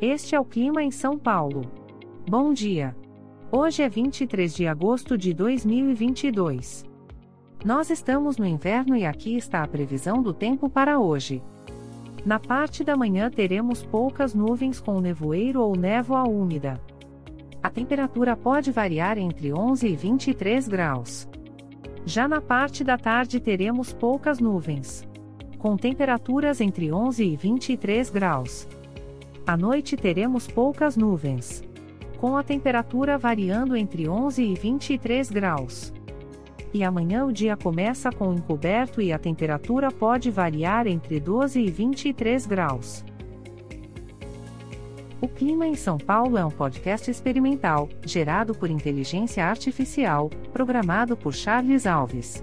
Este é o clima em São Paulo. Bom dia. Hoje é 23 de agosto de 2022. Nós estamos no inverno e aqui está a previsão do tempo para hoje. Na parte da manhã teremos poucas nuvens com nevoeiro ou névoa úmida. A temperatura pode variar entre 11 e 23 graus. Já na parte da tarde teremos poucas nuvens. Com temperaturas entre 11 e 23 graus. À noite teremos poucas nuvens. Com a temperatura variando entre 11 e 23 graus. E amanhã o dia começa com encoberto e a temperatura pode variar entre 12 e 23 graus. O Clima em São Paulo é um podcast experimental, gerado por inteligência artificial, programado por Charles Alves.